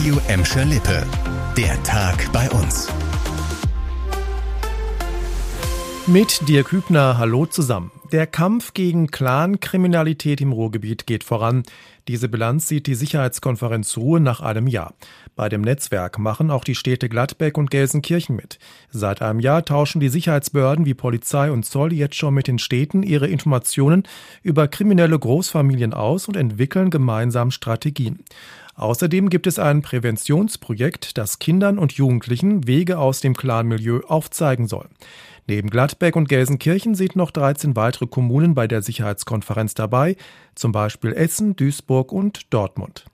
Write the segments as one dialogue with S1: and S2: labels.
S1: Radio Emscher Lippe. Der Tag bei uns.
S2: Mit Dirk Hübner, hallo zusammen. Der Kampf gegen Clan-Kriminalität im Ruhrgebiet geht voran. Diese Bilanz sieht die Sicherheitskonferenz Ruhe nach einem Jahr. Bei dem Netzwerk machen auch die Städte Gladbeck und Gelsenkirchen mit. Seit einem Jahr tauschen die Sicherheitsbehörden wie Polizei und Zoll jetzt schon mit den Städten ihre Informationen über kriminelle Großfamilien aus und entwickeln gemeinsam Strategien. Außerdem gibt es ein Präventionsprojekt, das Kindern und Jugendlichen Wege aus dem Clanmilieu aufzeigen soll. Neben Gladbeck und Gelsenkirchen sind noch 13 weitere Kommunen bei der Sicherheitskonferenz dabei, zum Beispiel Essen, Duisburg und Dortmund.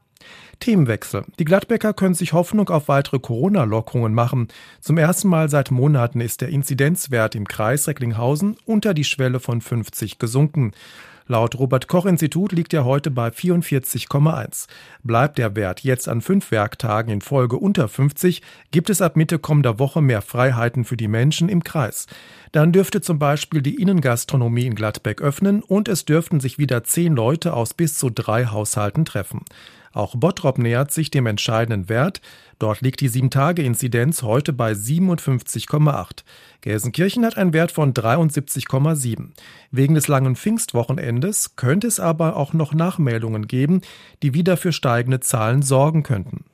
S2: Themenwechsel. Die Gladbecker können sich Hoffnung auf weitere Corona-Lockerungen machen. Zum ersten Mal seit Monaten ist der Inzidenzwert im Kreis Recklinghausen unter die Schwelle von 50 gesunken. Laut Robert Koch Institut liegt er heute bei 44,1. Bleibt der Wert jetzt an fünf Werktagen in Folge unter 50, gibt es ab Mitte kommender Woche mehr Freiheiten für die Menschen im Kreis. Dann dürfte zum Beispiel die Innengastronomie in Gladbeck öffnen und es dürften sich wieder zehn Leute aus bis zu drei Haushalten treffen. Auch Bottrop nähert sich dem entscheidenden Wert. Dort liegt die 7-Tage-Inzidenz heute bei 57,8. Gelsenkirchen hat einen Wert von 73,7. Wegen des langen Pfingstwochenendes könnte es aber auch noch Nachmeldungen geben, die wieder für steigende Zahlen sorgen könnten.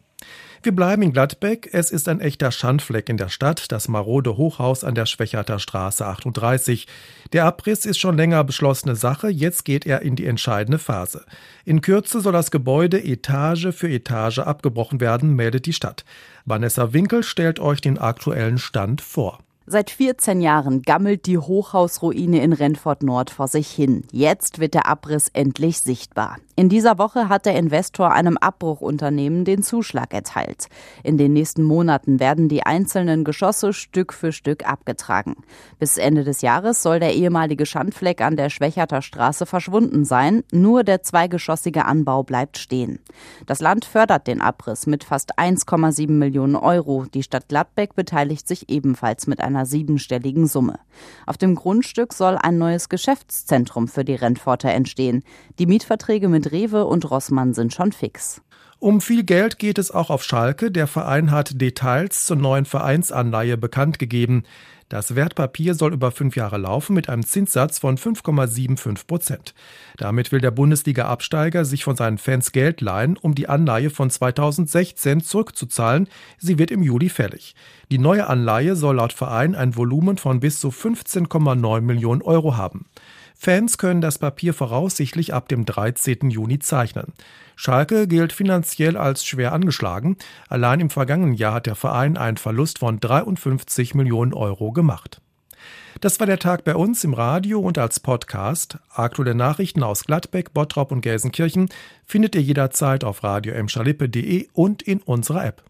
S2: Wir bleiben in Gladbeck. Es ist ein echter Schandfleck in der Stadt, das marode Hochhaus an der Schwächerter Straße 38. Der Abriss ist schon länger beschlossene Sache, jetzt geht er in die entscheidende Phase. In Kürze soll das Gebäude Etage für Etage abgebrochen werden, meldet die Stadt. Vanessa Winkel stellt euch den aktuellen Stand vor.
S3: Seit 14 Jahren gammelt die Hochhausruine in Renfort Nord vor sich hin. Jetzt wird der Abriss endlich sichtbar. In dieser Woche hat der Investor einem Abbruchunternehmen den Zuschlag erteilt. In den nächsten Monaten werden die einzelnen Geschosse Stück für Stück abgetragen. Bis Ende des Jahres soll der ehemalige Schandfleck an der Schwächerter Straße verschwunden sein. Nur der zweigeschossige Anbau bleibt stehen. Das Land fördert den Abriss mit fast 1,7 Millionen Euro. Die Stadt Gladbeck beteiligt sich ebenfalls mit einer siebenstelligen Summe. Auf dem Grundstück soll ein neues Geschäftszentrum für die Rentforter entstehen. Die Mietverträge mit Rewe und Rossmann sind schon fix.
S2: Um viel Geld geht es auch auf Schalke. Der Verein hat Details zur neuen Vereinsanleihe bekannt gegeben. Das Wertpapier soll über fünf Jahre laufen mit einem Zinssatz von 5,75 Prozent. Damit will der Bundesliga-Absteiger sich von seinen Fans Geld leihen, um die Anleihe von 2016 zurückzuzahlen. Sie wird im Juli fällig. Die neue Anleihe soll laut Verein ein Volumen von bis zu 15,9 Millionen Euro haben. Fans können das Papier voraussichtlich ab dem 13. Juni zeichnen. Schalke gilt finanziell als schwer angeschlagen. Allein im vergangenen Jahr hat der Verein einen Verlust von 53 Millionen Euro gemacht. Das war der Tag bei uns im Radio und als Podcast. Aktuelle Nachrichten aus Gladbeck, Bottrop und Gelsenkirchen findet ihr jederzeit auf radio und in unserer App.